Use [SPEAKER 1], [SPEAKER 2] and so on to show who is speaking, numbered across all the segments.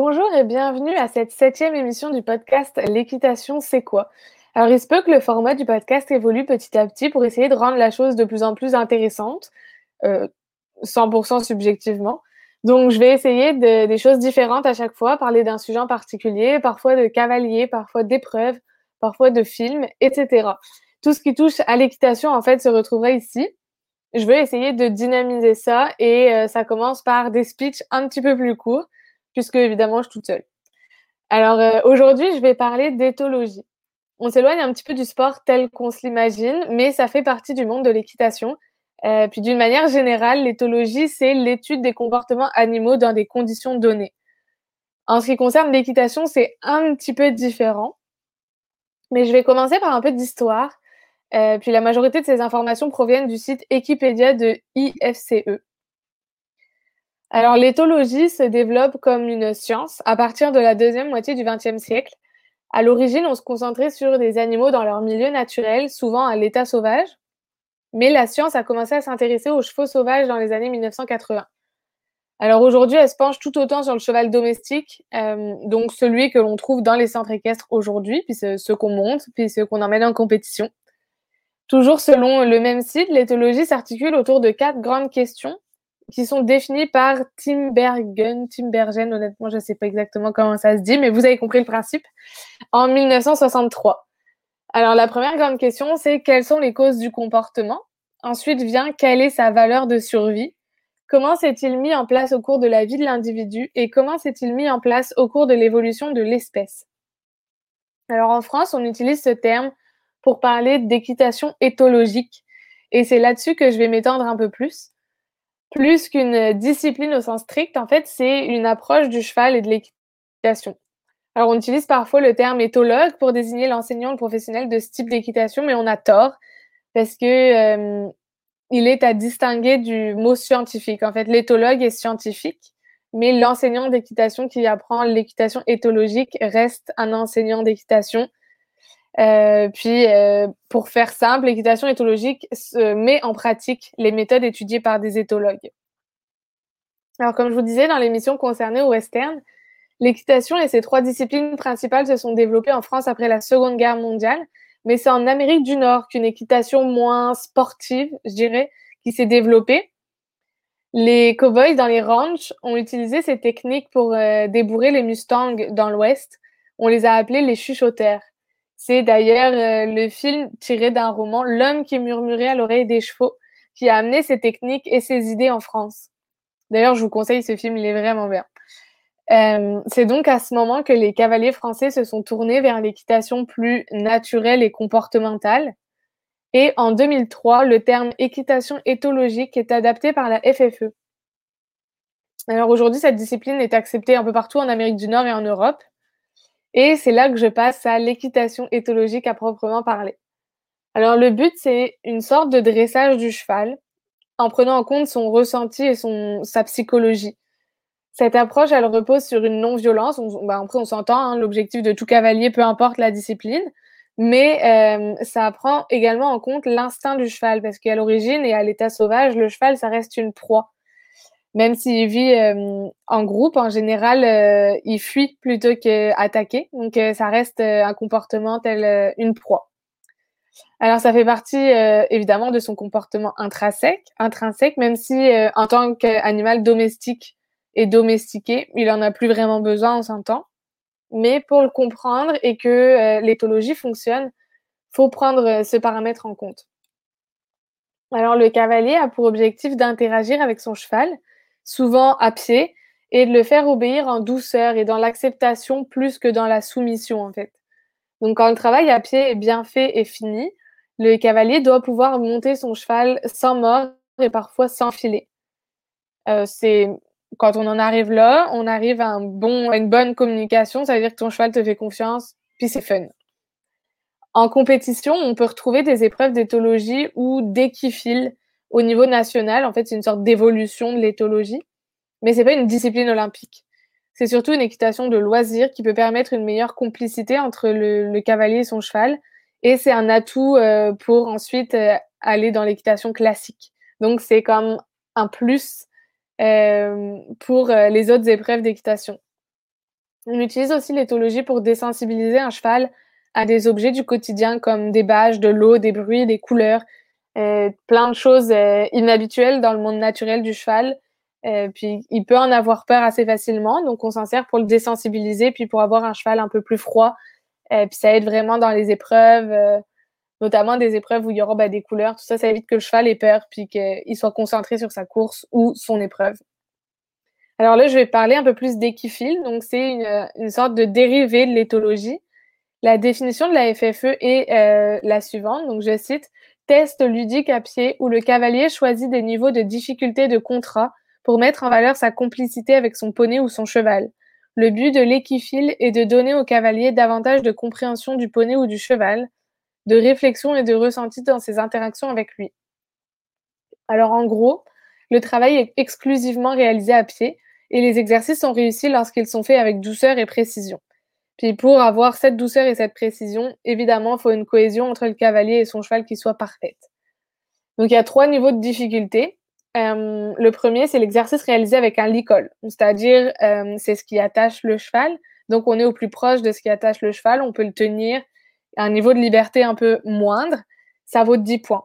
[SPEAKER 1] et bienvenue à cette septième émission du podcast L'équitation, c'est quoi? Alors, il se peut que le format du podcast évolue petit à petit pour essayer de rendre la chose de plus en plus intéressante, 100% euh, subjectivement. Donc, je vais essayer de, des choses différentes à chaque fois, parler d'un sujet en particulier, parfois de cavalier, parfois d'épreuves, parfois de films, etc. Tout ce qui touche à l'équitation, en fait, se retrouverait ici. Je vais essayer de dynamiser ça et euh, ça commence par des speeches un petit peu plus courts puisque évidemment, je suis toute seule. Alors euh, aujourd'hui, je vais parler d'éthologie. On s'éloigne un petit peu du sport tel qu'on se l'imagine, mais ça fait partie du monde de l'équitation. Euh, puis d'une manière générale, l'éthologie, c'est l'étude des comportements animaux dans des conditions données. En ce qui concerne l'équitation, c'est un petit peu différent. Mais je vais commencer par un peu d'histoire. Euh, puis la majorité de ces informations proviennent du site Wikipédia de IFCE. Alors, l'éthologie se développe comme une science à partir de la deuxième moitié du XXe siècle. À l'origine, on se concentrait sur des animaux dans leur milieu naturel, souvent à l'état sauvage. Mais la science a commencé à s'intéresser aux chevaux sauvages dans les années 1980. Alors aujourd'hui, elle se penche tout autant sur le cheval domestique, euh, donc celui que l'on trouve dans les centres équestres aujourd'hui, puis ceux qu'on monte, puis ceux qu'on emmène en compétition. Toujours selon le même site, l'éthologie s'articule autour de quatre grandes questions qui sont définis par Tim Bergen, Tim Bergen, honnêtement, je ne sais pas exactement comment ça se dit, mais vous avez compris le principe, en 1963. Alors, la première grande question, c'est quelles sont les causes du comportement? Ensuite vient quelle est sa valeur de survie? Comment s'est-il mis en place au cours de la vie de l'individu et comment s'est-il mis en place au cours de l'évolution de l'espèce? Alors, en France, on utilise ce terme pour parler d'équitation éthologique. Et c'est là-dessus que je vais m'étendre un peu plus plus qu'une discipline au sens strict, en fait, c'est une approche du cheval et de l'équitation. Alors, on utilise parfois le terme éthologue pour désigner l'enseignant, le professionnel de ce type d'équitation, mais on a tort parce que euh, il est à distinguer du mot scientifique. En fait, l'éthologue est scientifique, mais l'enseignant d'équitation qui apprend l'équitation éthologique reste un enseignant d'équitation euh, puis, euh, pour faire simple, l'équitation éthologique se met en pratique les méthodes étudiées par des éthologues. Alors, comme je vous disais dans l'émission concernée au western, l'équitation et ses trois disciplines principales se sont développées en France après la Seconde Guerre mondiale, mais c'est en Amérique du Nord qu'une équitation moins sportive, je dirais, qui s'est développée. Les cowboys dans les ranchs ont utilisé ces techniques pour euh, débourrer les mustangs dans l'Ouest. On les a appelés les chuchoteurs. C'est d'ailleurs euh, le film tiré d'un roman L'homme qui murmurait à l'oreille des chevaux qui a amené ces techniques et ces idées en France. D'ailleurs, je vous conseille ce film, il est vraiment bien. Euh, c'est donc à ce moment que les cavaliers français se sont tournés vers l'équitation plus naturelle et comportementale. Et en 2003, le terme équitation éthologique est adapté par la FFE. Alors aujourd'hui, cette discipline est acceptée un peu partout en Amérique du Nord et en Europe. Et c'est là que je passe à l'équitation éthologique à proprement parler. Alors le but, c'est une sorte de dressage du cheval en prenant en compte son ressenti et son, sa psychologie. Cette approche, elle repose sur une non-violence. bah après, on s'entend, hein, l'objectif de tout cavalier, peu importe la discipline, mais euh, ça prend également en compte l'instinct du cheval, parce qu'à l'origine et à l'état sauvage, le cheval, ça reste une proie même s'il vit euh, en groupe, en général, euh, il fuit plutôt qu'attaquer. Donc, euh, ça reste un comportement tel une proie. Alors, ça fait partie évidemment de son comportement intrinsèque, même si en tant qu'animal domestique et domestiqué, il en a plus vraiment besoin, on s'entend. Mais pour le comprendre et que l'éthologie fonctionne, faut prendre ce paramètre en compte. Alors, le cavalier a pour objectif d'interagir avec son cheval souvent à pied, et de le faire obéir en douceur et dans l'acceptation plus que dans la soumission, en fait. Donc, quand le travail à pied est bien fait et fini, le cavalier doit pouvoir monter son cheval sans mort et parfois sans filet. Euh, c'est quand on en arrive là, on arrive à, un bon, une bonne communication, ça veut dire que ton cheval te fait confiance, puis c'est fun. En compétition, on peut retrouver des épreuves d'éthologie ou d'équifile au niveau national. En fait, c'est une sorte d'évolution de l'éthologie, mais c'est pas une discipline olympique. C'est surtout une équitation de loisir qui peut permettre une meilleure complicité entre le, cavalier et son cheval, et c'est un atout euh, pour ensuite euh, aller dans l'équitation classique. Donc, c'est comme un plus euh, pour les autres épreuves d'équitation. On utilise aussi l'éthologie pour désensibiliser un cheval à des objets du quotidien comme des bâches, de l'eau, des bruits, des couleurs, plein de choses euh, inhabituelles dans le monde naturel du cheval. Euh, puis il peut en avoir peur assez facilement, donc on s'en sert pour le désensibiliser, puis pour avoir un cheval un peu plus froid. puis ça aide vraiment dans les épreuves, notamment des épreuves où il y aura ben, des couleurs. Tout ça, ça évite que le cheval ait peur, puis qu'il soit concentré sur sa course ou son épreuve. Alors là, je vais parler un peu plus d'équifile. Donc, c'est une, sorte de dérivé de l'éthologie. La définition de la FFE est euh, la suivante. Donc, je cite Test ludique à pied où le cavalier choisit des niveaux de difficulté de contrat pour mettre en valeur sa complicité avec son poney ou son cheval. Le but de l'équifile est de donner au cavalier davantage de compréhension du poney ou du cheval, de réflexion et de ressenti dans ses interactions avec lui. Alors en gros, le travail est exclusivement réalisé à pied et les exercices sont réussis lorsqu'ils sont faits avec douceur et précision. Puis pour avoir cette douceur et cette précision, évidemment, il faut une cohésion entre le cavalier et son cheval qui soit parfaite. Donc il y a trois niveaux de difficulté. Euh, le premier, c'est l'exercice réalisé avec un licol, c'est-à-dire euh, c'est ce qui attache le cheval. Donc on est au plus proche de ce qui attache le cheval, on peut le tenir à un niveau de liberté un peu moindre. Ça vaut 10 points.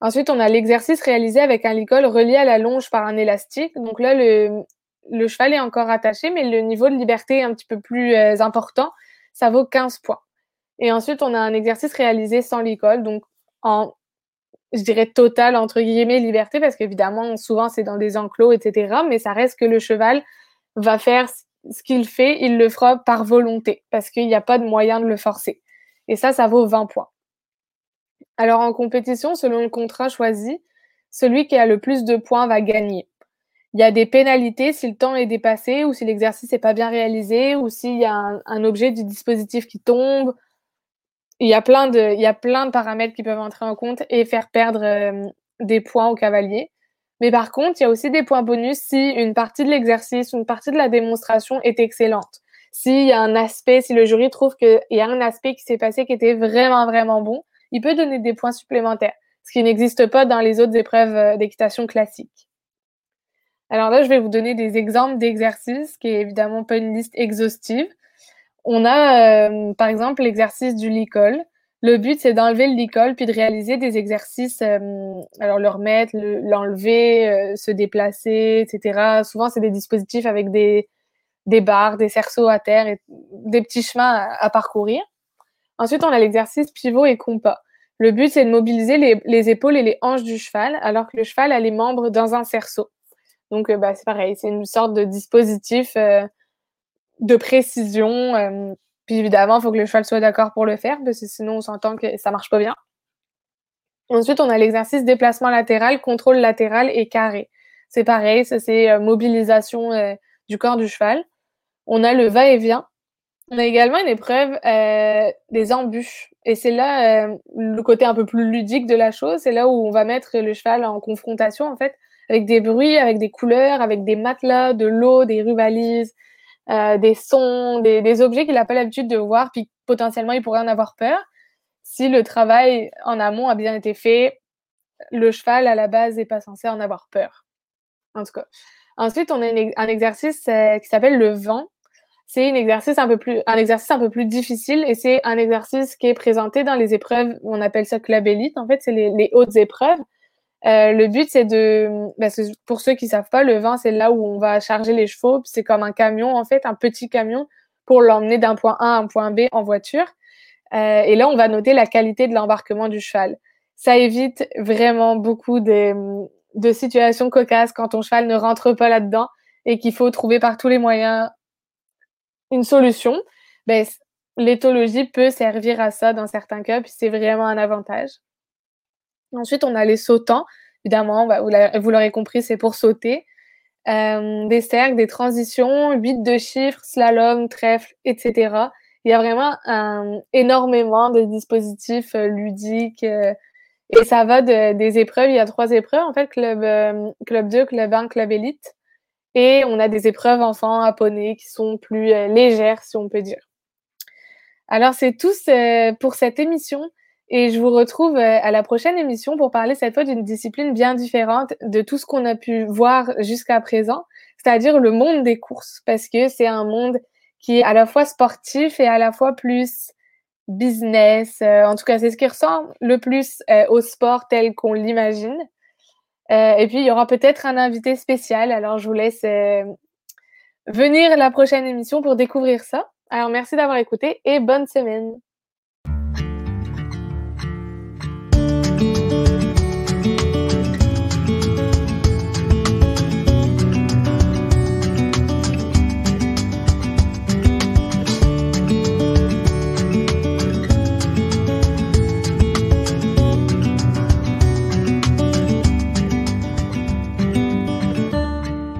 [SPEAKER 1] Ensuite, on a l'exercice réalisé avec un licol relié à la longe par un élastique. Donc là, le, le cheval est encore attaché, mais le niveau de liberté est un petit peu plus euh, important. Ça vaut 15 points. Et ensuite, on a un exercice réalisé sans l'école, donc en, je dirais, total, entre guillemets, liberté, parce qu'évidemment, souvent, c'est dans des enclos, etc. Mais ça reste que le cheval va faire ce qu'il fait, il le fera par volonté, parce qu'il n'y a pas de moyen de le forcer. Et ça, ça vaut 20 points. Alors, en compétition, selon le contrat choisi, celui qui a le plus de points va gagner. Il y a des pénalités si le temps est dépassé ou si l'exercice n'est pas bien réalisé ou s'il y a un, objet du dispositif qui tombe. Il y, a plein de, paramètres qui peuvent entrer en compte et faire perdre euh, des points au cavalier. Mais par contre, il y a aussi des points bonus si une partie de l'exercice, une partie de la démonstration est excellente. S'il y a un aspect, si le jury trouve qu'il y a un aspect qui s'est passé qui était vraiment, vraiment bon, il peut donner des points supplémentaires, ce qui n'existe pas dans les autres épreuves euh, d'équitation classiques. Alors là, je vais vous donner des exemples d'exercices, qui est évidemment pas une liste exhaustive. On a, euh, par exemple, l'exercice du licol. Le but, c'est d'enlever le licol puis de réaliser des exercices, euh, alors le remettre, l'enlever, euh, se déplacer, etc. Souvent, c'est des dispositifs avec des, des barres, des cerceaux à terre et des petits chemins à, parcourir. Ensuite, on a l'exercice pivot et compas. Le but, c'est de mobiliser les, les, épaules et les hanches du cheval, alors que le cheval a les membres dans un cerceau. Donc, euh, bah, c'est pareil, c'est une sorte de dispositif euh, de précision. Euh, puis évidemment, il faut que le cheval soit d'accord pour le faire, parce que sinon, on s'entend que ça marche pas bien. Ensuite, on a l'exercice déplacement latéral, contrôle latéral et carré. C'est pareil, ça c'est mobilisation du corps du cheval. On a le va-et-vient. On a également une épreuve des embûches. Et c'est là le côté un peu plus ludique de la chose. C'est là où on va mettre le cheval en confrontation, en fait, avec des bruits, avec des couleurs, avec des matelas, de l'eau, des rubalises, euh, des sons, des, objets qu'il n'a pas l'habitude de voir, puis potentiellement il pourrait en avoir peur. Si le travail en amont a bien été fait, le cheval à la base n'est pas censé en avoir peur. En tout cas. Ensuite, on a un exercice euh, qui s'appelle le vent. C'est un exercice un peu plus, difficile et c'est un exercice qui est présenté dans les épreuves, on appelle ça club. En fait, c'est les hautes épreuves. Euh, le but, c'est de, ben, pour ceux qui savent pas, le vent, c'est là où on va charger les chevaux. C'est comme un camion, en fait, un petit camion pour l'emmener d'un point A à un point B en voiture. Euh, et là, on va noter la qualité de l'embarquement du cheval. Ça évite vraiment beaucoup de, de situations cocasses quand ton cheval ne rentre pas là-dedans et qu'il faut trouver par tous les moyens une solution. Ben, l'éthologie peut servir à ça dans certains cas, puis c'est vraiment un avantage. Ensuite, on a les sautants. Évidemment, bah, vous l'aurez compris, c'est pour sauter. Euh, des cercles, des transitions, 8 de chiffres, slalom, trèfle, etc. Il y a vraiment énormément de dispositifs euh, ludiques. Euh, et ça va des épreuves. Il y a trois épreuves, en fait, club, club 2, club 1, club élite. Et on a des épreuves enfants à poney qui sont plus légères, si on peut dire. Alors, c'est tout pour cette émission. Et je vous retrouve euh, à la prochaine émission pour parler cette fois d'une discipline bien différente de tout ce qu'on a pu voir jusqu'à présent, c'est-à-dire le monde des courses, parce que c'est un monde qui est à la fois sportif et à la fois plus business. en tout cas, c'est ce qui ressemble le plus au sport tel qu'on l'imagine. et puis, il y aura peut-être un invité spécial. Alors, je vous laisse venir la prochaine émission pour découvrir ça. Alors, merci d'avoir écouté et bonne semaine.